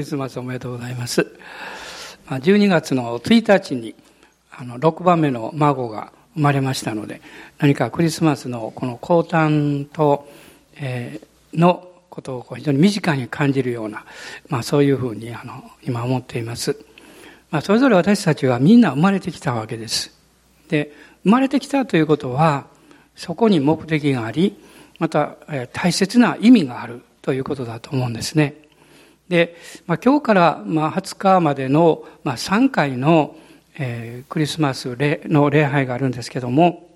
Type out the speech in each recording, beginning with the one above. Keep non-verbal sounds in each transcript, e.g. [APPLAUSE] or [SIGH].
クリスマスおめでとうございます。12月の1日に、あの、6番目の孫が生まれましたので、何かクリスマスのこの降誕と、えー、のことを非常に身近に感じるような、まあそういうふうに、あの、今思っています。まあそれぞれ私たちはみんな生まれてきたわけです。で、生まれてきたということは、そこに目的があり、また、えー、大切な意味があるということだと思うんですね。で、まあ、今日からまあ20日までのまあ3回の、えー、クリスマスの礼拝があるんですけども、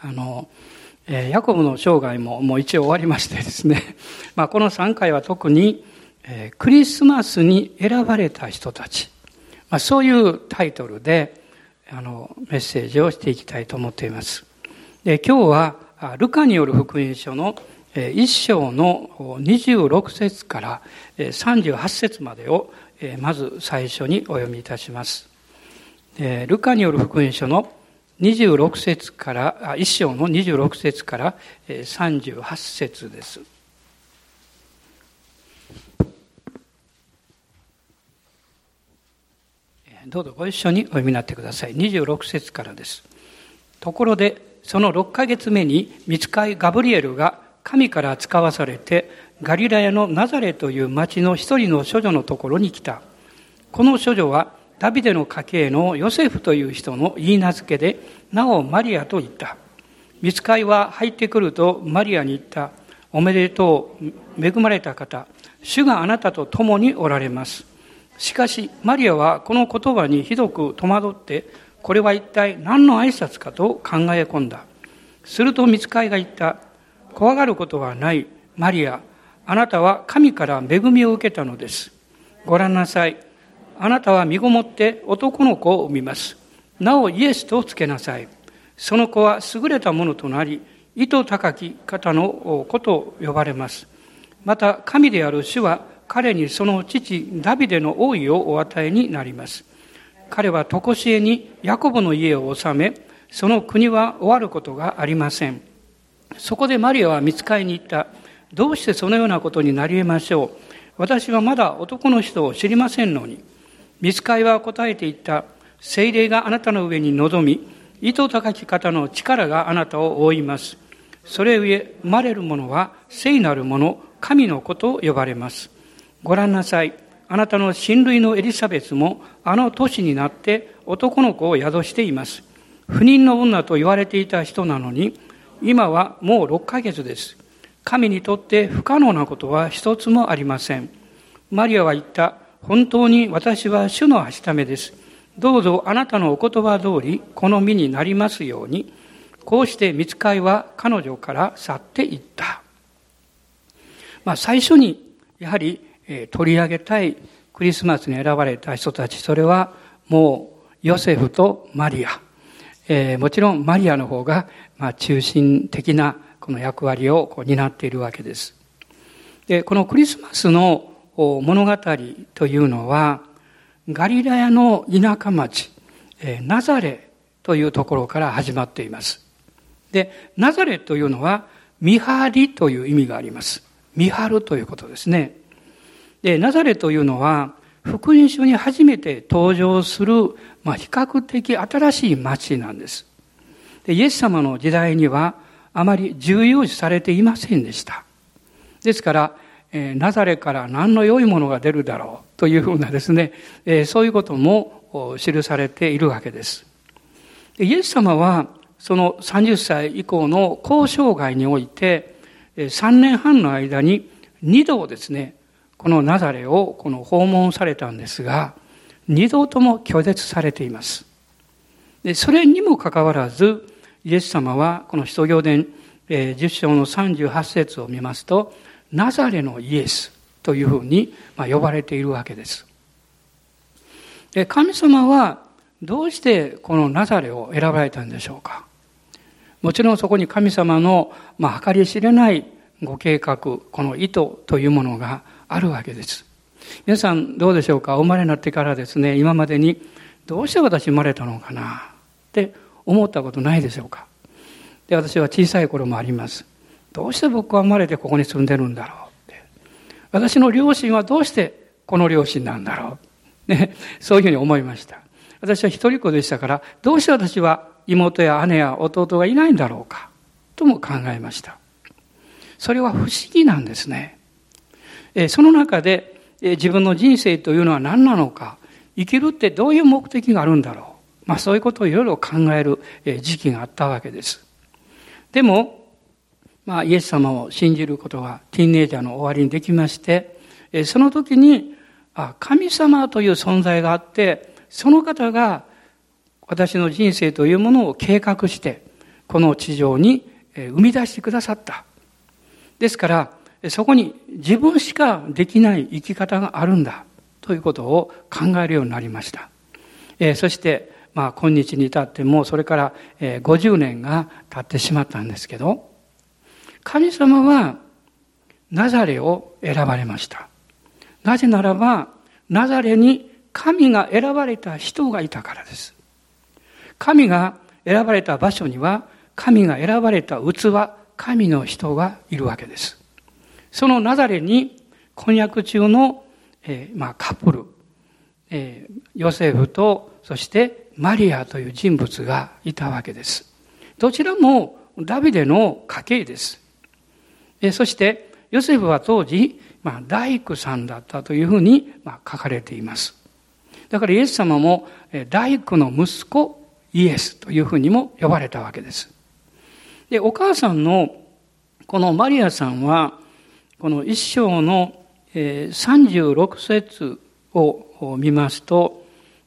あの、えー、ヤコブの生涯ももう一応終わりましてですね、[LAUGHS] まあ、この3回は特に、えー、クリスマスに選ばれた人たち、まあ、そういうタイトルであのメッセージをしていきたいと思っています。で今日はルカによる福音書の一章の26節から38節までをまず最初にお読みいたします。ルカによる福音書の26節から、一章の26節から38節です。どうぞご一緒にお読みになってください。26節からです。ところで、その6ヶ月目に、見つかいガブリエルが神から使わされて、ガリラヤのナザレという町の一人の処女のところに来た。この処女は、ダビデの家系のヨセフという人の言い名付けで、なおマリアと言った。見つかいは入ってくるとマリアに言った。おめでとう、恵まれた方。主があなたと共におられます。しかし、マリアはこの言葉にひどく戸惑って、これは一体何の挨拶かと考え込んだ。すると見つかいが言った。怖がることはない。マリア、あなたは神から恵みを受けたのです。ご覧なさい。あなたは身ごもって男の子を産みます。なおイエスとつけなさい。その子は優れたものとなり、意図高き方の子と呼ばれます。また、神である主は彼にその父ダビデの王位をお与えになります。彼は常しえにヤコブの家を治め、その国は終わることがありません。そこでマリアは見つかりに行った。どうしてそのようなことになり得ましょう。私はまだ男の人を知りませんのに。見つかりは答えていった。精霊があなたの上に臨み、意図高き方の力があなたを覆います。それゆえ、生まれる者は聖なる者、神の子と呼ばれます。ご覧なさい。あなたの親類のエリザベスもあの年になって男の子を宿しています。不妊の女と言われていた人なのに、今はもう6ヶ月です。神にとって不可能なことは一つもありません。マリアは言った。本当に私は主のはしためです。どうぞあなたのお言葉通り、この身になりますように。こうして見つかいは彼女から去っていった。まあ最初に、やはり、え取り上げたいクリスマスに選ばれた人たち、それはもうヨセフとマリア。えー、もちろんマリアの方が、まあ、中心的なこの役割をこう担っているわけです。で、このクリスマスの物語というのは、ガリラヤの田舎町、えー、ナザレというところから始まっています。で、ナザレというのは、見張りという意味があります。見張るということですね。で、ナザレというのは、福音書に初めて登場する、まあ、比較的新しい町なんです。でイエス様の時代にはあまり重要視されていませんでした。ですから、えー、ナザレから何の良いものが出るだろうというふうなですね、えー、そういうことも記されているわけです。でイエス様はその30歳以降の交渉外において、3年半の間に2度ですね、このナザレをこの訪問されたんですが、二度とも拒絶されています。でそれにもかかわらず、イエス様はこの使徒行伝10章の38節を見ますと、ナザレのイエスというふうに呼ばれているわけです。で神様はどうしてこのナザレを選ばれたんでしょうかもちろんそこに神様の、まあ、計り知れないご計画、この意図というものがあるわけです。皆さんどうでしょうか？お生まれになってからですね、今までにどうして私生まれたのかな？って思ったことないでしょうか？で、私は小さい頃もあります。どうして僕は生まれてここに住んでるんだろう？って。私の両親はどうしてこの両親なんだろう？ね、そういうふうに思いました。私は一人っ子でしたから、どうして私は妹や姉や弟がいないんだろうか、とも考えました。それは不思議なんですね。その中で自分の人生というのは何なのか、生きるってどういう目的があるんだろう。まあそういうことをいろいろ考える時期があったわけです。でも、まあイエス様を信じることがティーンエイジャーの終わりにできまして、その時に、あ、神様という存在があって、その方が私の人生というものを計画して、この地上に生み出してくださった。ですから、そこに自分しかできない生き方があるんだということを考えるようになりました。えそして、まあ、今日に至ってもそれから50年が経ってしまったんですけど、神様はナザレを選ばれました。なぜならば、ナザレに神が選ばれた人がいたからです。神が選ばれた場所には、神が選ばれた器、神の人がいるわけです。そのナザレに婚約中の、えー、まあ、カップル、えー、ヨセフとそしてマリアという人物がいたわけです。どちらもダビデの家系です。えそしてヨセフは当時、まあ、大工さんだったというふうに、まあ、書かれています。だからイエス様も大工の息子イエスというふうにも呼ばれたわけです。で、お母さんのこのマリアさんは、この一章の36節を見ますと、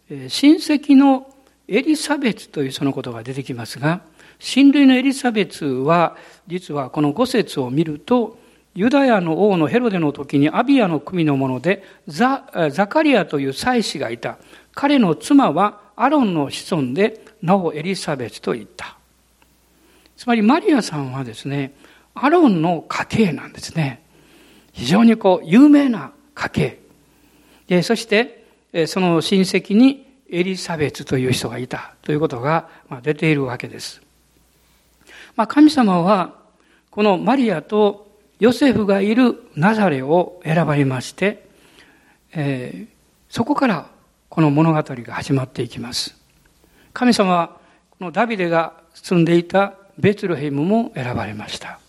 親戚のエリザベツというそのことが出てきますが、親類のエリザベツは、実はこの5節を見ると、ユダヤの王のヘロデの時にアビアの組のものでザ、ザカリアという祭司がいた。彼の妻はアロンの子孫で、なおエリザベツと言った。つまりマリアさんはですね、アロンの家系なんですね。非常にこう、有名な家系。でそして、その親戚にエリザベツという人がいたということが出ているわけです。まあ、神様は、このマリアとヨセフがいるナザレを選ばれまして、えー、そこからこの物語が始まっていきます。神様は、このダビデが住んでいたベツレヘムも選ばれました。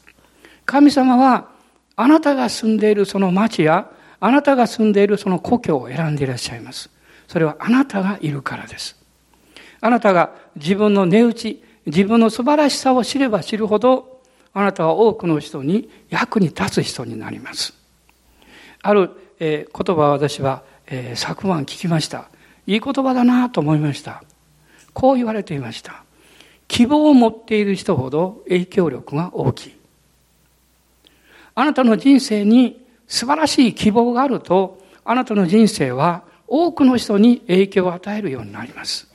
神様は、あなたが住んでいるその町や、あなたが住んでいるその故郷を選んでいらっしゃいます。それはあなたがいるからです。あなたが自分の値打ち、自分の素晴らしさを知れば知るほど、あなたは多くの人に役に立つ人になります。ある、えー、言葉を私は、えー、昨晩聞きました。いい言葉だなと思いました。こう言われていました。希望を持っている人ほど影響力が大きい。あなたの人生に素晴らしい希望があると、あなたの人生は多くの人に影響を与えるようになります。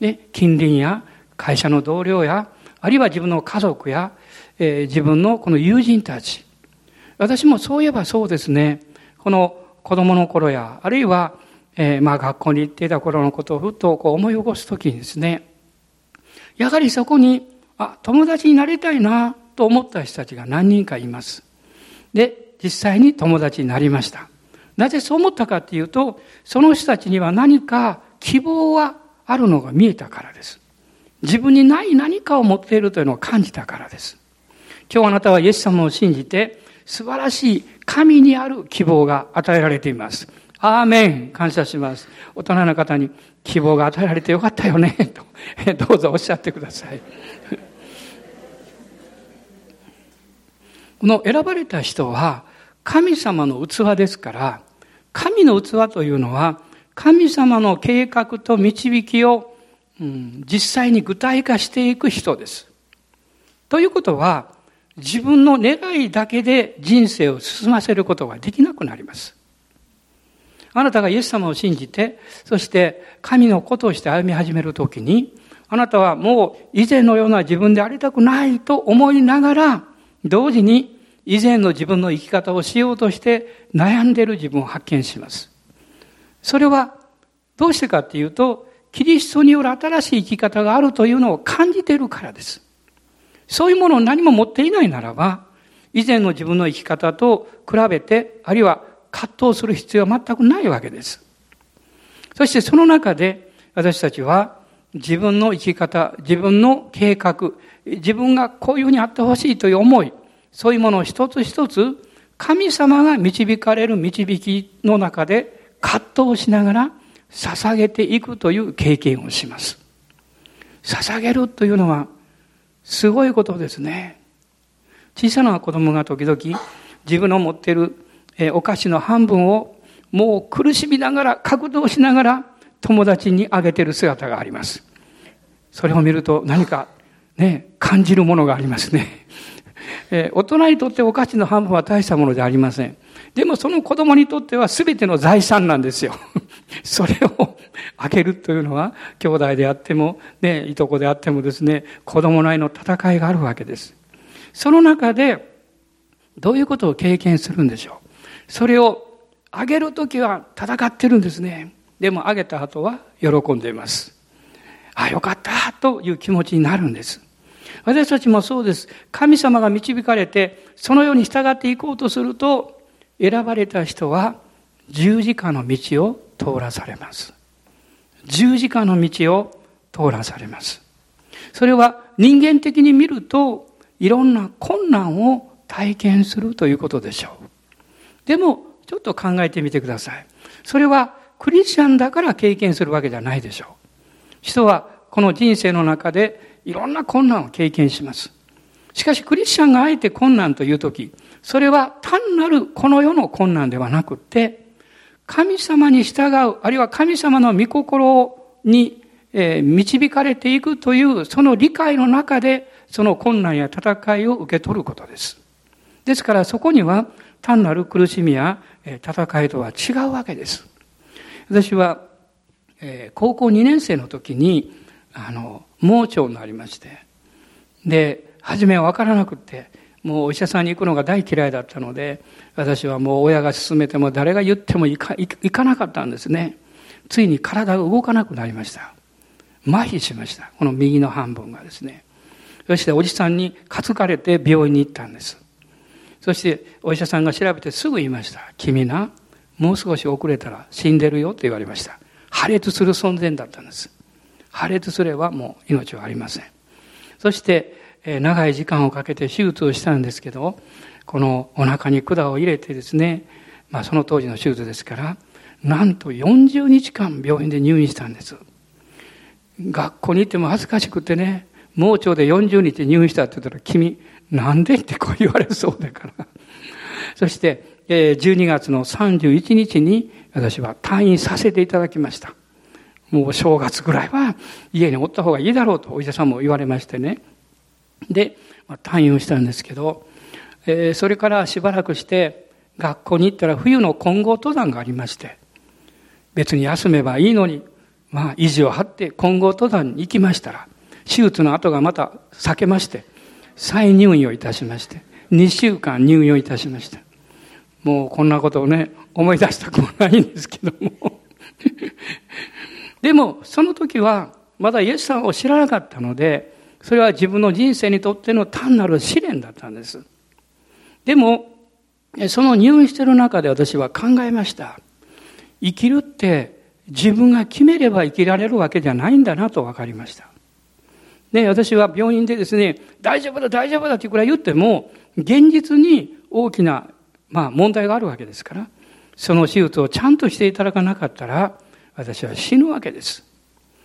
で、近隣や会社の同僚や、あるいは自分の家族や、えー、自分のこの友人たち。私もそういえばそうですね、この子供の頃や、あるいは、えー、まあ学校に行っていた頃のことをふっとこう思い起こすときにですね、やはりそこに、あ、友達になりたいなと思った人たちが何人かいます。で、実際に友達になりました。なぜそう思ったかっていうと、その人たちには何か希望はあるのが見えたからです。自分にない何かを持っているというのを感じたからです。今日あなたはイエス様を信じて、素晴らしい神にある希望が与えられています。アーメン感謝します。大人の方に希望が与えられてよかったよね、と、どうぞおっしゃってください。この選ばれた人は神様の器ですから、神の器というのは神様の計画と導きを、うん、実際に具体化していく人です。ということは、自分の願いだけで人生を進ませることができなくなります。あなたがイエス様を信じて、そして神のことして歩み始めるときに、あなたはもう以前のような自分でありたくないと思いながら、同時に以前の自分の生き方をしようとして悩んでいる自分を発見します。それはどうしてかっていうと、キリストによる新しい生き方があるというのを感じているからです。そういうものを何も持っていないならば、以前の自分の生き方と比べて、あるいは葛藤する必要は全くないわけです。そしてその中で私たちは自分の生き方、自分の計画、自分がこういうふうにあってほしいという思い、そういうものを一つ一つ神様が導かれる導きの中で葛藤しながら捧げていくという経験をします。捧げるというのはすごいことですね。小さな子供が時々自分の持っているお菓子の半分をもう苦しみながら、格闘しながら友達にあげている姿があります。それを見ると何かね、感じるものがありますね。え大人にとってお菓子の半分は大したものではありません。でもその子供にとっては全ての財産なんですよ。[LAUGHS] それを [LAUGHS] あげるというのは、兄弟であっても、ね、いとこであってもですね、子供内の戦いがあるわけです。その中で、どういうことを経験するんでしょう。それをあげるときは戦ってるんですね。でもあげた後は喜んでいます。あ、よかったという気持ちになるんです。私たちもそうです。神様が導かれて、そのように従っていこうとすると、選ばれた人は十字架の道を通らされます。十字架の道を通らされます。それは人間的に見ると、いろんな困難を体験するということでしょう。でも、ちょっと考えてみてください。それはクリスチャンだから経験するわけじゃないでしょう。人はこの人生の中でいろんな困難を経験します。しかしクリスチャンがあえて困難というとき、それは単なるこの世の困難ではなくって、神様に従う、あるいは神様の御心に導かれていくというその理解の中でその困難や戦いを受け取ることです。ですからそこには単なる苦しみや戦いとは違うわけです。私は、高校2年生の時に、あの、盲腸になりまして、で、初めは分からなくって、もうお医者さんに行くのが大嫌いだったので、私はもう親が勧めても誰が言っても行か行かなかったんですね。ついに体が動かなくなりました。麻痺しました。この右の半分がですね。そしておじさんに担がれて病院に行ったんです。そしてお医者さんが調べてすぐ言いました。君な、もう少し遅れたら死んでるよと言われました。破裂する寸前だったんです。破裂すればもう命はありません。そして、え長い時間をかけて手術をしたんですけど、このお腹に管を入れてですね、まあその当時の手術ですから、なんと40日間病院で入院したんです。学校に行っても恥ずかしくてね、盲腸で40日入院したって言ったら、君、なんでってこう言われそうだから。[LAUGHS] そして、12月の31日に私は退院させていただきました。もう正月ぐらいは家におった方がいいだろうとお医者さんも言われましてね。で、まあ退院をしたんですけど、それからしばらくして学校に行ったら冬の混合登山がありまして、別に休めばいいのに、まあ、意地を張って混合登山に行きましたら、手術の後がまた避けまして、再入院をいたしまして、2週間入院をいたしました。もうこんなことをね、思い出したくもないんですけども。でも、その時は、まだイエスさんを知らなかったので、それは自分の人生にとっての単なる試練だったんです。でも、その入院している中で私は考えました。生きるって自分が決めれば生きられるわけじゃないんだなと分かりました。ね、私は病院でですね、大丈夫だ、大丈夫だってくらい言っても、現実に大きな、まあ、問題があるわけですから、その手術をちゃんとしていただかなかったら、私は死ぬわけです。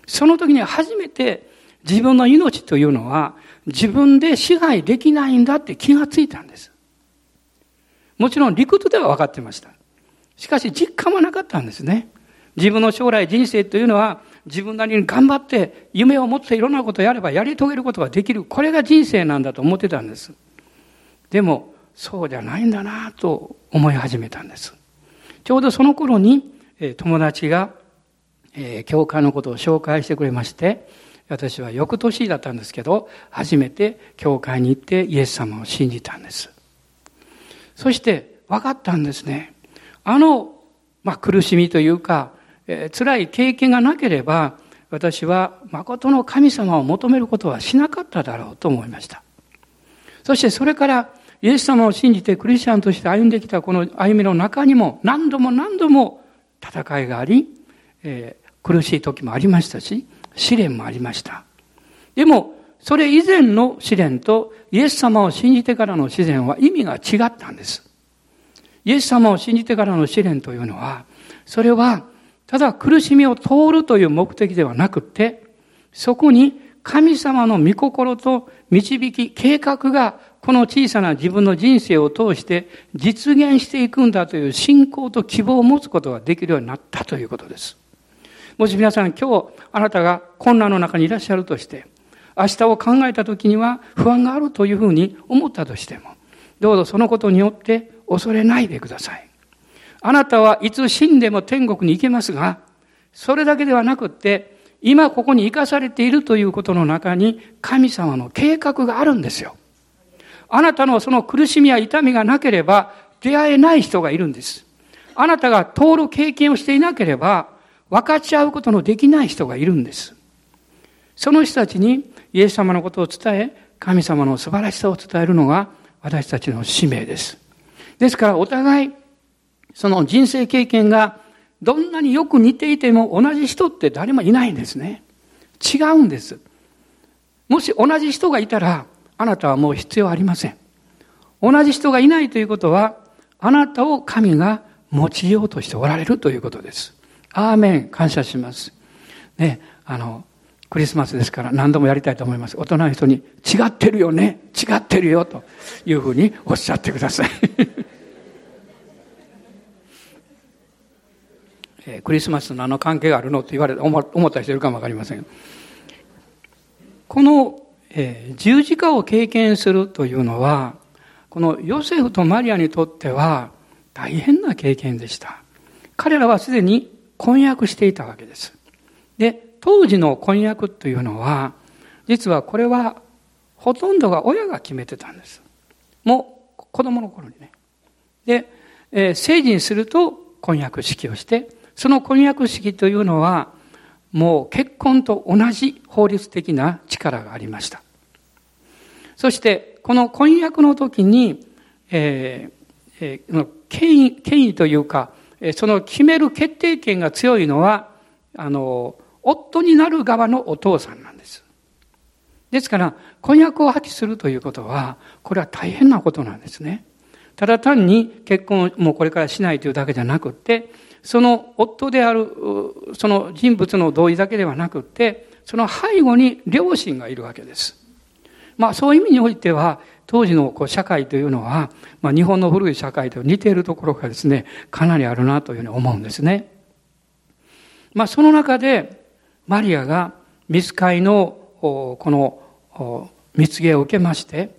その時に初めて自分の命というのは自分で支配できないんだって気がついたんです。もちろん理屈では分かってました。しかし実感はなかったんですね。自分の将来人生というのは自分なりに頑張って夢を持っていろんなことをやればやり遂げることができる。これが人生なんだと思ってたんです。でも、そうじゃないんだなと思い始めたんです。ちょうどその頃に、友達が、え教会のことを紹介してくれまして、私は翌年だったんですけど、初めて教会に行ってイエス様を信じたんです。そして分かったんですね。あの、まあ、苦しみというか、えー、辛い経験がなければ、私は誠の神様を求めることはしなかっただろうと思いました。そしてそれからイエス様を信じてクリスチャンとして歩んできたこの歩みの中にも何度も何度も戦いがあり、え、苦しい時もありましたし、試練もありました。でも、それ以前の試練とイエス様を信じてからの試練は意味が違ったんです。イエス様を信じてからの試練というのは、それはただ苦しみを通るという目的ではなくて、そこに神様の御心と導き、計画がこの小さな自分の人生を通して実現していくんだという信仰と希望を持つことができるようになったということです。もし皆さん今日あなたが困難の中にいらっしゃるとして、明日を考えた時には不安があるというふうに思ったとしても、どうぞそのことによって恐れないでください。あなたはいつ死んでも天国に行けますが、それだけではなくって、今ここに生かされているということの中に神様の計画があるんですよ。あなたのその苦しみや痛みがなければ出会えない人がいるんです。あなたが通る経験をしていなければ分かち合うことのできない人がいるんです。その人たちにイエス様のことを伝え、神様の素晴らしさを伝えるのが私たちの使命です。ですからお互い、その人生経験がどんなによく似ていても同じ人って誰もいないんですね。違うんです。もし同じ人がいたら、あなたはもう必要ありません。同じ人がいないということは、あなたを神が用いようとしておられるということです。アーメン、感謝します。ね、あの、クリスマスですから何度もやりたいと思います。大人の人に違ってるよね、違ってるよというふうにおっしゃってください。[LAUGHS] えクリスマスと何の関係があるのと言われ思った人いるかもわかりません。この、えー、十字架を経験するというのは、このヨセフとマリアにとっては大変な経験でした。彼らはすでに婚約していたわけです。で、当時の婚約というのは、実はこれはほとんどが親が決めてたんです。もう子供の頃にね。で、えー、成人すると婚約式をして、その婚約式というのは、もう結婚と同じ法律的な力がありました。そして、この婚約の時に、えーえー、権威、権威というか、その決める決定権が強いのは、あの、夫になる側のお父さんなんです。ですから、婚約を破棄するということは、これは大変なことなんですね。ただ単に結婚をもうこれからしないというだけじゃなくて、その夫である、その人物の同意だけではなくて、その背後に両親がいるわけです。まあそういう意味においては、当時のこう社会というのは、まあ日本の古い社会と似ているところがですね、かなりあるなというふうに思うんですね。まあその中で、マリアが見つかりのこの蜜芸を受けまして、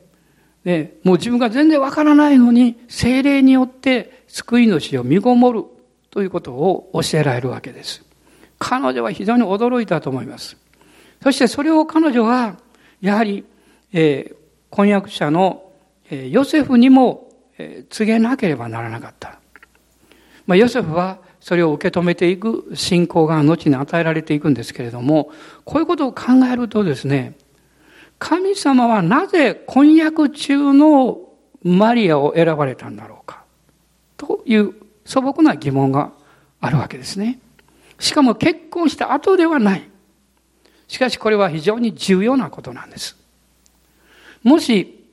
で、もう自分が全然わからないのに、精霊によって救い主を身ごもるということを教えられるわけです。彼女は非常に驚いたと思います。そしてそれを彼女は、やはり、えー、婚約者の、ヨセフにも、告げなければならなかった。まあ、ヨセフはそれを受け止めていく信仰が後に与えられていくんですけれども、こういうことを考えるとですね、神様はなぜ婚約中のマリアを選ばれたんだろうか、という素朴な疑問があるわけですね。しかも結婚した後ではない。しかしこれは非常に重要なことなんです。もし、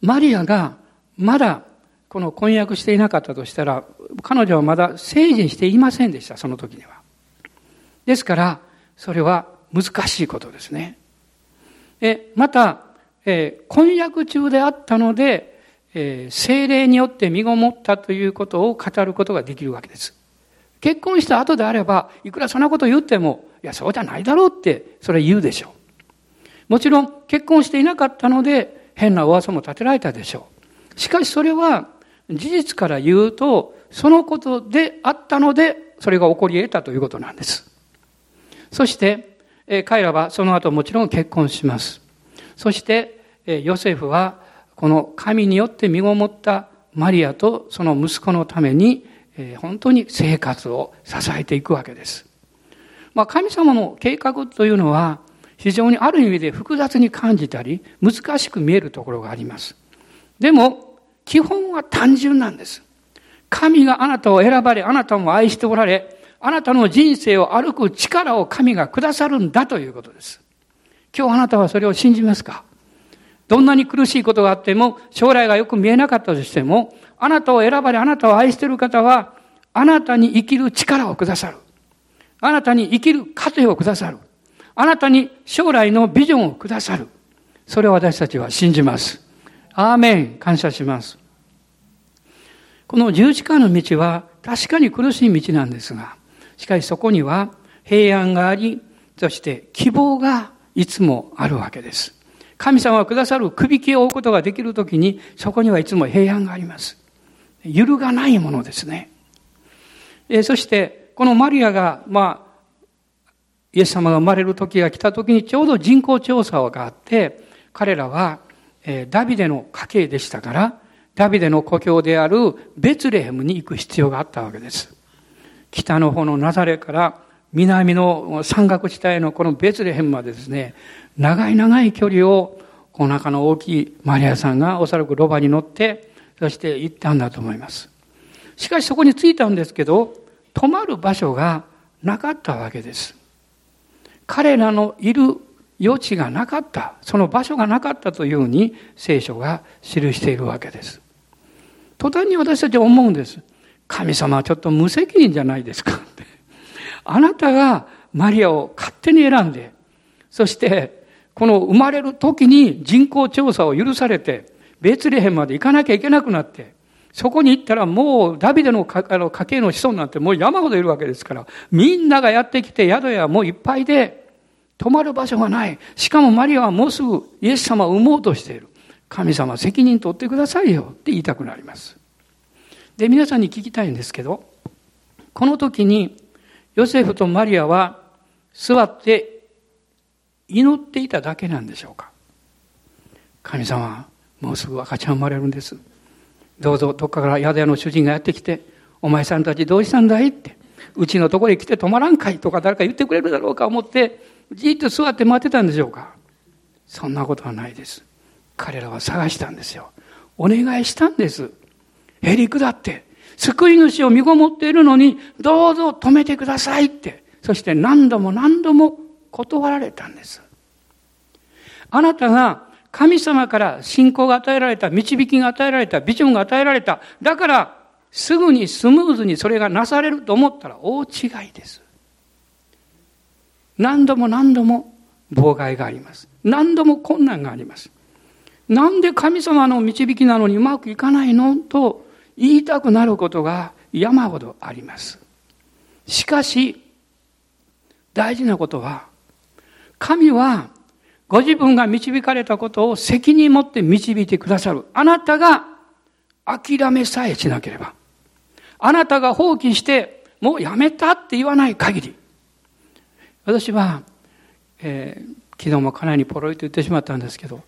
マリアがまだこの婚約していなかったとしたら、彼女はまだ成人していませんでした、その時には。ですから、それは難しいことですね。え、また、え婚約中であったので、えー、精霊によって身ごもったということを語ることができるわけです。結婚した後であれば、いくらそんなこと言っても、いや、そうじゃないだろうって、それ言うでしょう。もちろん、結婚していなかったので、変な噂も立てられたでしょう。しかしそれは、事実から言うと、そのことであったので、それが起こり得たということなんです。そして、彼らはその後もちろん結婚します。そして、ヨセフはこの神によって身ごもったマリアとその息子のために、本当に生活を支えていくわけです。まあ、神様の計画というのは非常にある意味で複雑に感じたり難しく見えるところがあります。でも、基本は単純なんです。神があなたを選ばれ、あなたも愛しておられ、あなたの人生を歩く力を神がくださるんだということです。今日あなたはそれを信じますか？どんなに苦しいことがあっても、将来がよく見えなかったとしても、あなたを選ばれ、あなたを愛している方は、あなたに生きる力をくださる。あなたに生きる糧をくださる。あなたに将来のビジョンをくださる。それを私たちは信じます。アーメン。感謝します。この十字架の道は確かに苦しい道なんですが、しかしそこには平安があり、そして希望がいつもあるわけです。神様がくださる首輝を追うことができるときに、そこにはいつも平安があります。揺るがないものですね。えそして、このマリアが、まあ、イエス様が生まれる時が来た時にちょうど人口調査があって、彼らは、ダビデの家系でしたから、ダビデの故郷であるベツレヘムに行く必要があったわけです。北の方のナザレから南の山岳地帯のこのベツレヘムまでですね、長い長い距離を、この中の大きいマリアさんがおそらくロバに乗って、そして行ったんだと思います。しかしそこに着いたんですけど、泊まる場所がなかったわけです。彼らのいる余地がなかった、その場所がなかったというふうに聖書が記しているわけです。途端に私たちは思うんです。神様はちょっと無責任じゃないですか。あなたがマリアを勝手に選んで、そしてこの生まれる時に人口調査を許されて、ベツレヘンまで行かなきゃいけなくなって、そこに行ったらもうダビデの家系の子孫なんてもう山ほどいるわけですから、みんながやってきて宿屋もういっぱいで、泊まる場所がない。しかもマリアはもうすぐイエス様を産もうとしている。神様責任取ってくださいよって言いたくなります。で、皆さんに聞きたいんですけど、この時にヨセフとマリアは座って祈っていただけなんでしょうか神様、もうすぐ赤ちゃん生まれるんです。どうぞどっかから宿屋の主人がやってきて、お前さんたちどうしたんだいって、うちのところへ来て泊まらんかいとか誰か言ってくれるだろうか思って、じっと座って待ってたんでしょうかそんなことはないです。彼らは探したんですよ。お願いしたんです。へりくだって、救い主を見ごもっているのに、どうぞ止めてくださいって。そして何度も何度も断られたんです。あなたが神様から信仰が与えられた、導きが与えられた、ビジョンが与えられた。だから、すぐにスムーズにそれがなされると思ったら大違いです。何度も何度も妨害があります。何度も困難があります。なんで神様の導きなのにうまくいかないの？と言いたくなることが山ほどあります。しかし、大事なことは、神はご自分が導かれたことを責任持って導いてくださる。あなたが諦めさえしなければ。あなたが放棄して、もうやめたって言わない限り。私は、えー、昨日もかなりポロリと言ってしまったんですけど、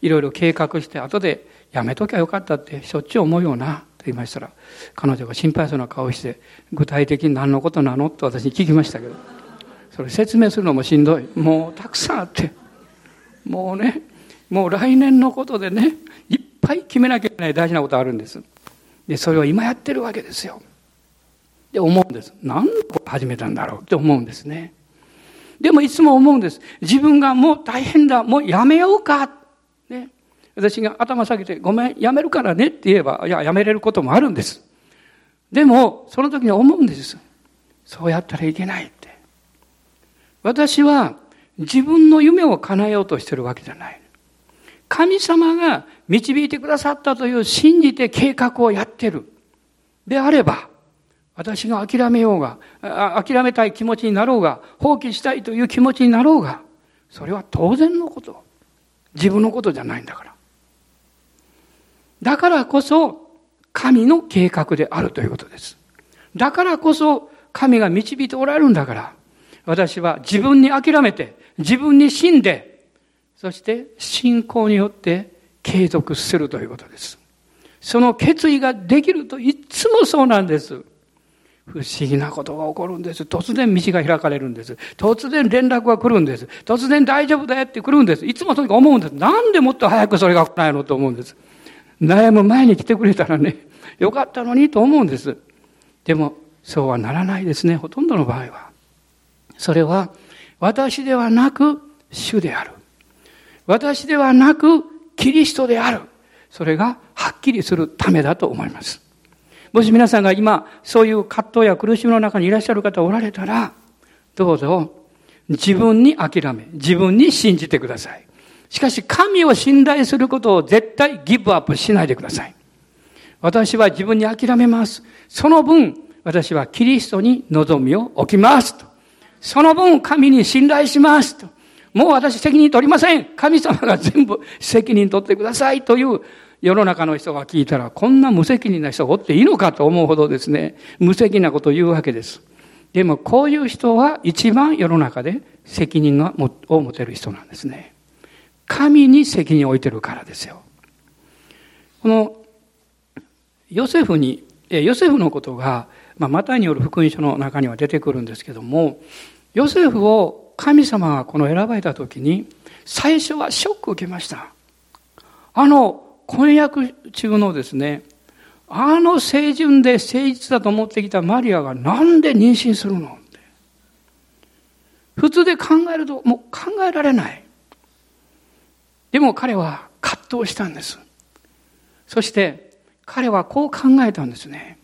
いろいろ計画して、後でやめときゃよかったってしょっちゅう思うような、と言いましたら、彼女が心配そうな顔をして、具体的に何のことなの？と私に聞きましたけど、それ説明するのもしんどい。もうたくさんあって、もうね、もう来年のことでね、いっぱい決めなきゃいけない大事なことあるんです。で、それを今やってるわけですよ。で、思うんです。何のこと始めたんだろうって思うんですね。でもいつも思うんです。自分がもう大変だ。もうやめようか。ね。私が頭下げて、ごめん、やめるからねって言えば、いや、やめれることもあるんです。でも、その時に思うんです。そうやったらいけないって。私は自分の夢を叶えようとしてるわけじゃない。神様が導いてくださったという信じて計画をやってる。であれば、私が諦めようが、諦めたい気持ちになろうが、放棄したいという気持ちになろうが、それは当然のこと。自分のことじゃないんだから。だからこそ、神の計画であるということです。だからこそ、神が導いておられるんだから、私は自分に諦めて、自分に死んで、そして信仰によって継続するということです。その決意ができるといつもそうなんです。不思議なことが起こるんです。突然道が開かれるんです。突然連絡が来るんです。突然大丈夫だよって来るんです。いつもとにかく思うんです。なんでもっと早くそれが来ないのと思うんです。悩む前に来てくれたらね、よかったのにと思うんです。でも、そうはならないですね、ほとんどの場合は。それは、私ではなく、主である。私ではなく、キリストである。それがはっきりするためだと思います。もし皆さんが今、そういう葛藤や苦しみの中にいらっしゃる方おられたら、どうぞ、自分に諦め、自分に信じてください。しかし、神を信頼することを絶対ギブアップしないでください。私は自分に諦めます。その分、私はキリストに望みを置きます。その分、神に信頼しますと。もう私責任取りません。神様が全部責任取ってくださいという世の中の人が聞いたら、こんな無責任な人がおっていいのかと思うほどですね、無責任なことを言うわけです。でもこういう人は一番世の中で責任を持てる人なんですね。神に責任を置いてるからですよ。このヨセフに、ヨセフのことが、まあ、マタイによる福音書の中には出てくるんですけども、ヨセフを神様がこの選ばれた時に、最初はショックを受けました。あの婚約中のですね、あの清純で誠実だと思ってきたマリアがなんで妊娠するの？普通で考えるともう考えられない。でも彼は葛藤したんです。そして彼はこう考えたんですね。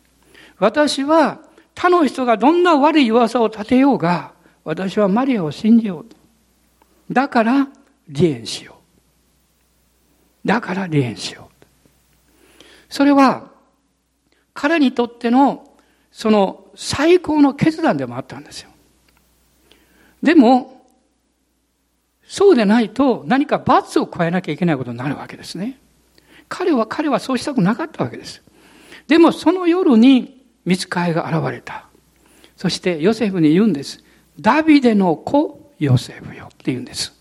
私は他の人がどんな悪い噂を立てようが、私はマリアを信じようと。だから離縁しよう。だから離縁しよう。それは彼にとってのその最高の決断でもあったんですよ。でも、そうでないと何か罰を加えなきゃいけないことになるわけですね。彼は、彼はそうしたくなかったわけです。でもその夜に見つかいが現れた。そしてヨセフに言うんです。ダビデの子ヨセフよって言うんです。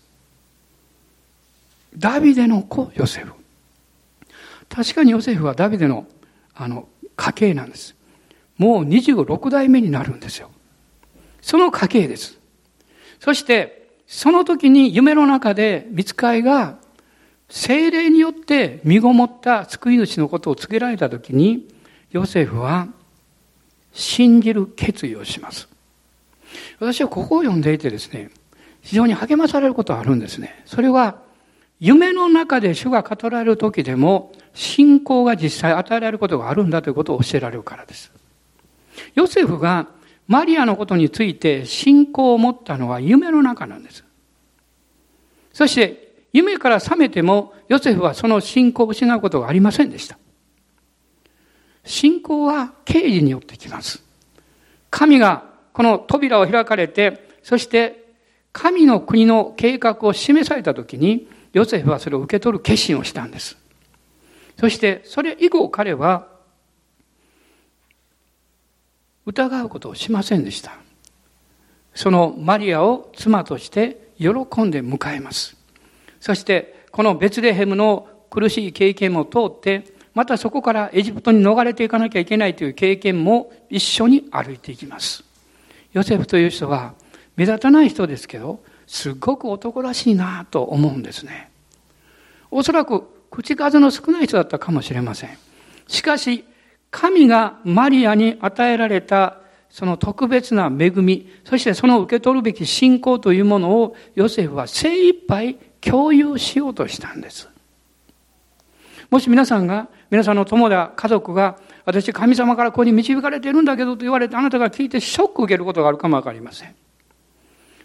ダビデの子ヨセフ。確かにヨセフはダビデのあの家系なんです。もう26代目になるんですよ。その家系です。そして、その時に夢の中で見つかいが精霊によって身ごもった救い主のことを告げられたときに、ヨセフは信じる決意をします。私はここを読んでいてですね、非常に励まされることがあるんですね。それは、夢の中で主が語られる時でも、信仰が実際与えられることがあるんだということを教えられるからです。ヨセフがマリアのことについて信仰を持ったのは夢の中なんです。そして夢から覚めても、ヨセフはその信仰を失うことがありませんでした。信仰は刑事によってきます。神がこの扉を開かれて、そして神の国の計画を示されたときに、ヨセフはそれを受け取る決心をしたんです。そしてそれ以後彼は疑うことをしませんでした。そのマリアを妻として喜んで迎えます。そしてこのベツレヘムの苦しい経験も通って、またそこからエジプトに逃れていかなきゃいけないという経験も一緒に歩いていきます。ヨセフという人は目立たない人ですけど、すごく男らしいなと思うんですね。おそらく口数の少ない人だったかもしれません。しかし、神がマリアに与えられたその特別な恵み、そしてその受け取るべき信仰というものをヨセフは精一杯共有しようとしたんです。もし皆さんが、皆さんの友だ、家族が、私神様からここに導かれているんだけどと言われてあなたが聞いてショックを受けることがあるかもわかりません。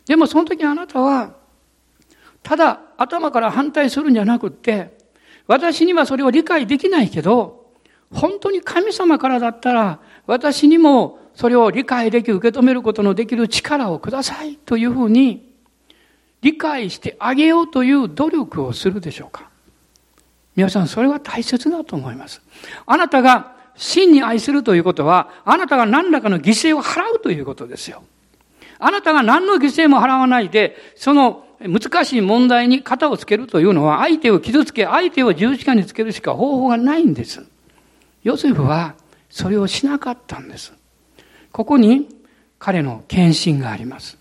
でもその時あなたは、ただ頭から反対するんじゃなくって、私にはそれを理解できないけど、本当に神様からだったら、私にもそれを理解でき、受け止めることのできる力をくださいというふうに理解してあげようという努力をするでしょうか？皆さん、それは大切だと思います。あなたが真に愛するということは、あなたが何らかの犠牲を払うということですよ。あなたが何の犠牲も払わないで、その難しい問題に肩をつけるというのは、相手を傷つけ、相手を十字架につけるしか方法がないんです。ヨセフはそれをしなかったんです。ここに彼の献身があります。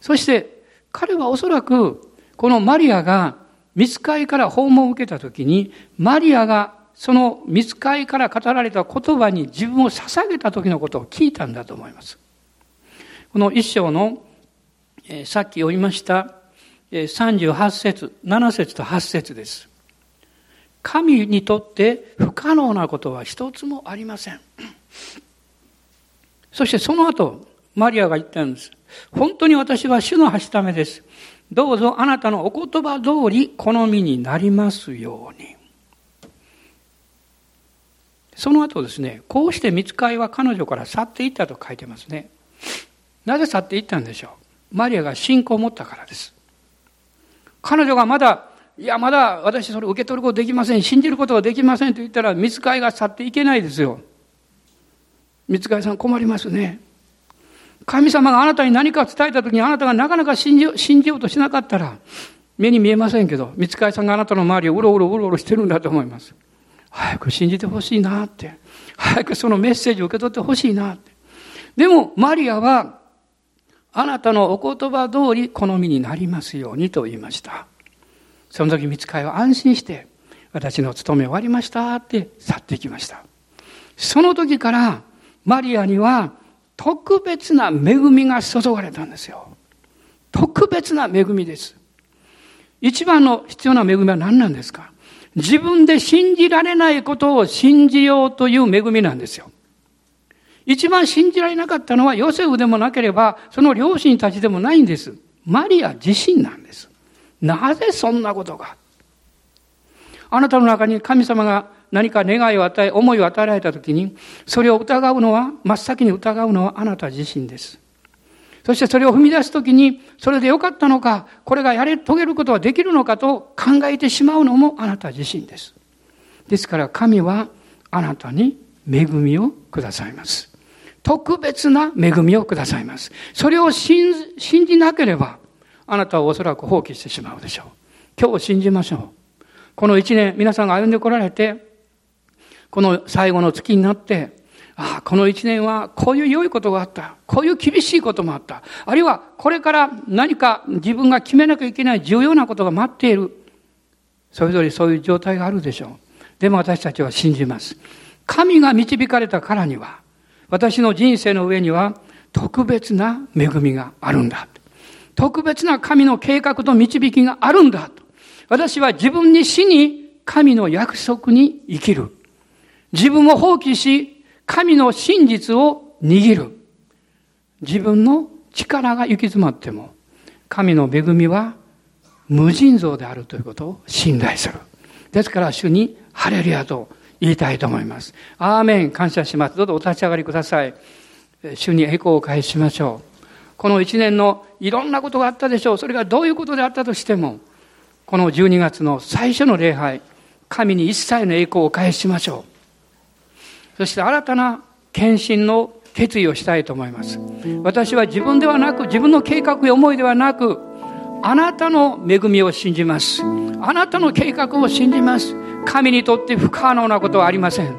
そして彼はおそらく、このマリアが見つかりから訪問を受けたときに、マリアがその見つかりから語られた言葉に自分を捧げた時のことを聞いたんだと思います。この一章の、えー、さっき読みました、えー、38節、7節と8節です。神にとって不可能なことは一つもありません。そしてその後、マリアが言ったんです。本当に私は主のはしためです。どうぞあなたのお言葉通り好みになりますように。その後ですね、こうして見つかいは彼女から去っていったと書いてますね。なぜ去っていったんでしょうマリアが信仰を持ったからです。彼女がまだ、いや、まだ私それ受け取ることできません。信じることができませんと言ったら、見つかいが去っていけないですよ。見つかいさん困りますね。神様があなたに何か伝えた時にあなたがなかなか信じ信じようとしなかったら、目に見えませんけど、見つかいさんがあなたの周りをうろうろうろうろしてるんだと思います。早く信じてほしいなって。早くそのメッセージを受け取ってほしいなって。でも、マリアは、あなたのお言葉通り好みになりますようにと言いました。その時見つかいは安心して、私の務め終わりましたって去っていきました。その時から、マリアには特別な恵みが注がれたんですよ。特別な恵みです。一番の必要な恵みは何なんですか？自分で信じられないことを信じようという恵みなんですよ。一番信じられなかったのはヨセフでもなければ、その両親たちでもないんです。マリア自身なんです。なぜそんなことが？あなたの中に神様が何か願いを与え、思いを与えられたときに、それを疑うのは、真っ先に疑うのはあなた自身です。そしてそれを踏み出すときに、それでよかったのか、これがやれ、遂げることはできるのかと考えてしまうのもあなた自身です。ですから神はあなたに恵みをくださいます。特別な恵みをくださいます。それを信じなければ、あなたはおそらく放棄してしまうでしょう。今日信じましょう。この一年、皆さんが歩んでこられて、この最後の月になって、ああ、この一年はこういう良いことがあった。こういう厳しいこともあった。あるいはこれから何か自分が決めなきゃいけない重要なことが待っている。それぞれそういう状態があるでしょう。でも私たちは信じます。神が導かれたからには、私の人生の上には特別な恵みがあるんだ。特別な神の計画と導きがあるんだ。私は自分に死に神の約束に生きる。自分を放棄し、神の真実を握る。自分の力が行き詰まっても、神の恵みは無尽蔵であるということを信頼する。ですから主にハレルヤと言いたいと思います。アーメン感謝します。どうぞお立ち上がりください。主に栄光を返しましょう。この一年のいろんなことがあったでしょう。それがどういうことであったとしても、この12月の最初の礼拝、神に一切の栄光を返しましょう。そして新たな献身の決意をしたいと思います。私は自分ではなく、自分の計画や思いではなく、あなたの恵みを信じます。あなたの計画を信じます。神にとって不可能なことはありません。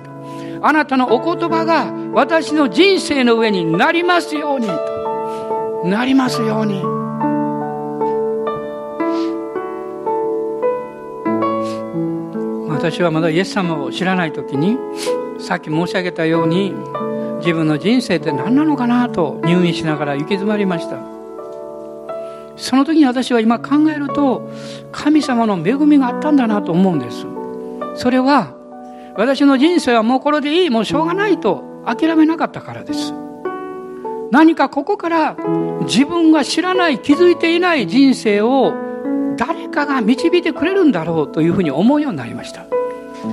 あなたのお言葉が私の人生の上になりますように。なりますように。私はまだイエス様を知らない時にさっき申し上げたように自分の人生って何なのかなと入院しながら行き詰まりました。その時に私は今考えると神様の恵みがあったんだなと思うんです。それは私の人生はもうこれでいいもうしょうがないと諦めなかったからです。何かここから自分が知らない気づいていない人生を誰かが導いてくれるんだろうというふうに思うようになりました。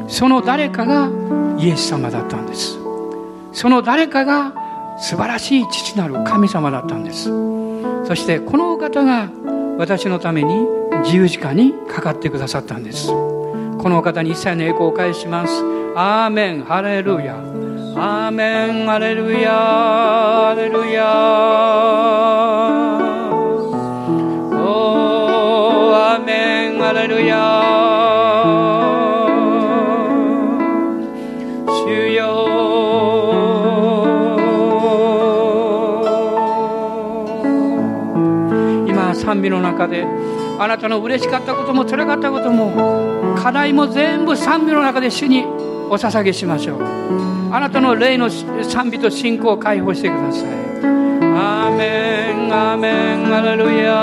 その誰かがイエス様だったんです。その誰かが素晴らしい父なる神様だったんです。そしてこのお方が私のために十字架にかかってくださったんです。このお方に一切の栄光を返します。アーメン。ハレルヤ。アーメン。ハレルヤ。ハレルヤ。中であなたの嬉しかったこともつらかったことも課題も全部賛美の中で主にお捧げしましょう。あなたの霊の賛美と信仰を解放してください。アーメンアーメンアレルヤ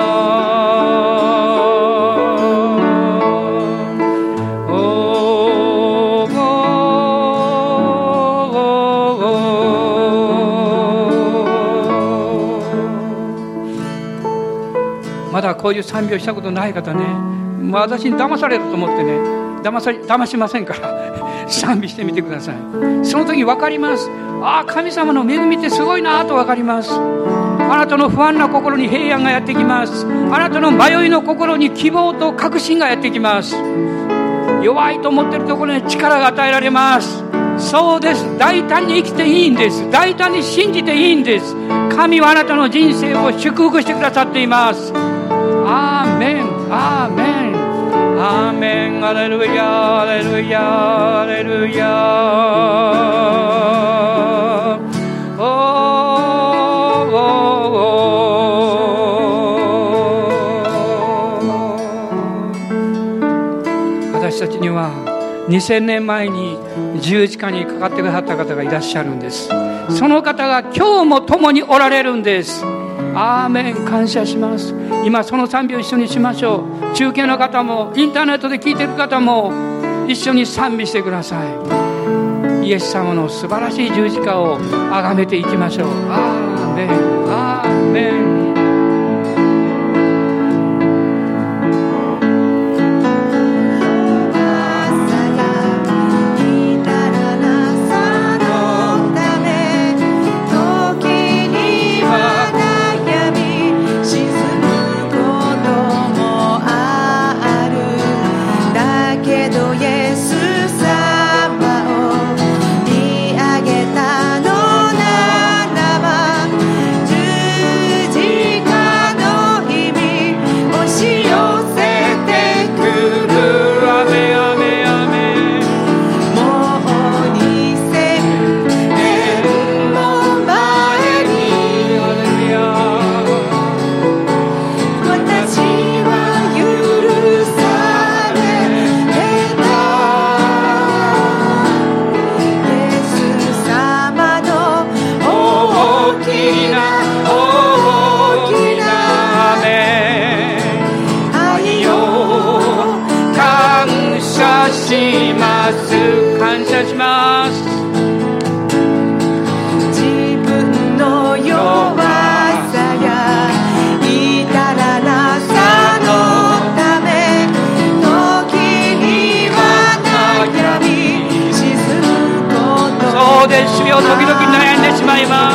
こういう賛美をしたことない方ね私に騙されると思ってね騙さ騙しませんから [LAUGHS] 賛美してみてください。その時分かります。ああ神様の恵みってすごいなと分かります。あなたの不安な心に平安がやってきます。あなたの迷いの心に希望と確信がやってきます。弱いと思ってるところに力が与えられます。そうです。大胆に生きていいんです。大胆に信じていいんです。神はあなたの人生を祝福してくださっています。アーメンアーメンアーメンアレルヤアレルヤアレルヤ私たちには2000年前に十字架にかかってくださった方がいらっしゃるんです。その方が今日も共におられるんです。アーメン感謝します。今その賛美を一緒にしましょう。中継の方もインターネットで聞いてる方も一緒に賛美してください。イエス様の素晴らしい十字架をあがめていきましょう。アーメンアーメン yeah. を時々悩んでしまいます。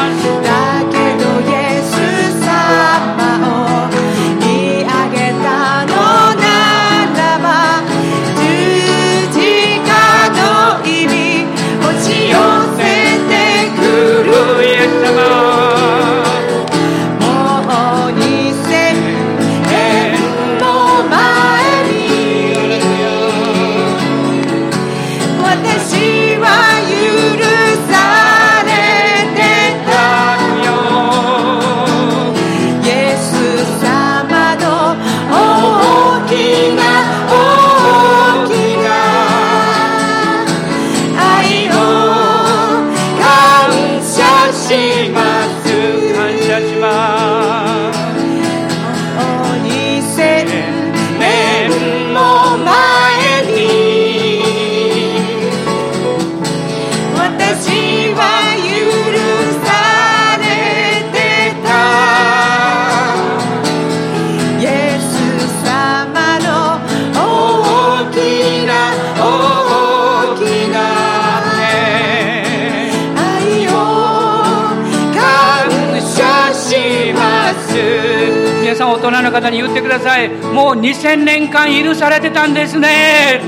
2000年間許されてたんですね。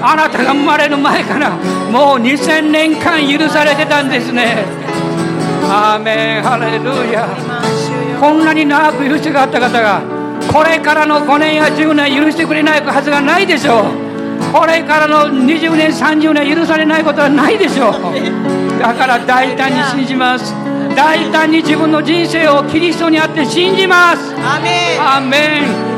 あなたが生まれる前からもう2000年間許されてたんですね。アーメンハレルヤ。こんなに長く許してくだった方がこれからの5年や10年許してくれないはずがないでしょう。これからの20年30年許されないことはないでしょう。だから大胆に信じます。大胆に自分の人生をキリストにあって信じます。アメン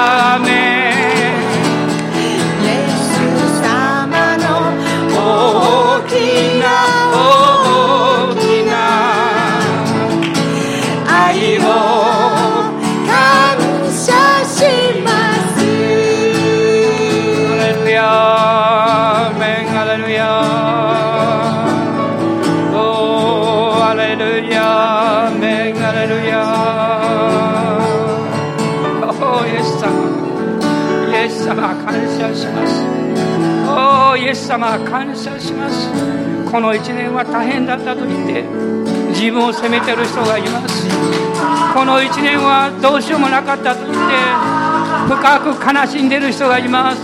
様感謝します。この一年は大変だったと言って自分を責めてる人がいます。この一年はどうしようもなかったと言って深く悲しんでる人がいます。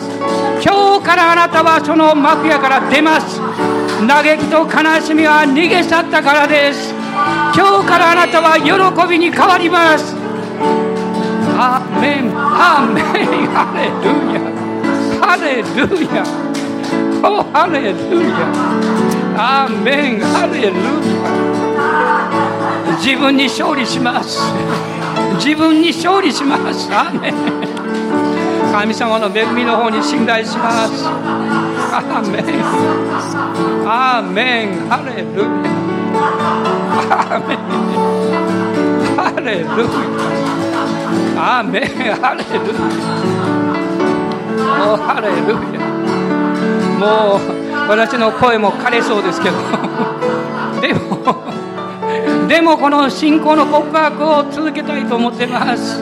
今日からあなたはその幕屋から出ます。嘆きと悲しみは逃げ去ったからです。今日からあなたは喜びに変わります。アーメンアーメン。ハレルヤ。ハレルヤ。おハレルヤアーメンハレルヤ自分に勝利します。自分に勝利します。アメン神様の恵みの方に信頼します。アーメンアーメンハレルヤアーメンハレルヤアーメンハレルヤおハレルヤもう私の声も枯れそうですけど。[LAUGHS] でも [LAUGHS] でもこの信仰の告白を続けたいと思ってます。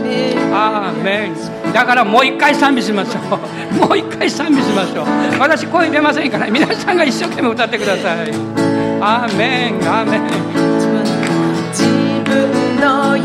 アーメンだからもう一回賛美しましょう。[LAUGHS] もう一回賛美しましょう。私声出ませんから皆さんが一生懸命歌ってください。アーメンアーメン自分の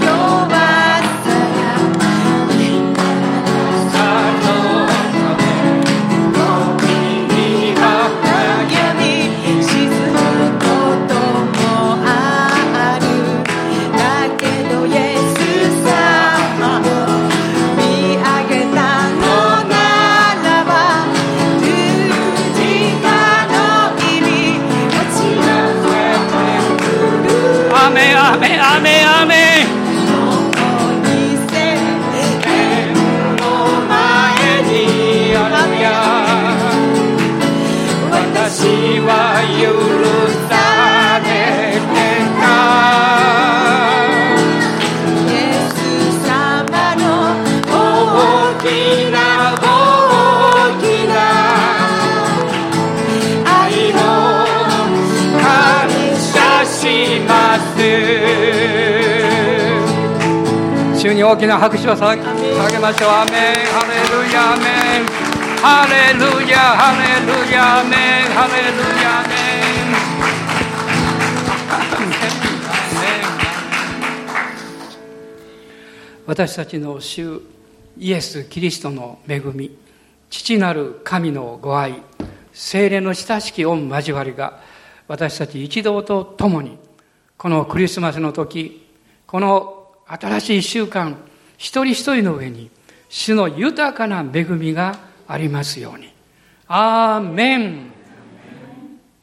に大きな拍手を捧げましょう。アメン。ハレルヤアメン。ハレルヤハレルヤアメン。ハレルヤアメン。私たちの主イエス・キリストの恵み父なる神のご愛精霊の親しき御交わりが私たち一同と共にこのクリスマスの時この新しい一週間一人一人の上に主の豊かな恵みがありますように。アーメン。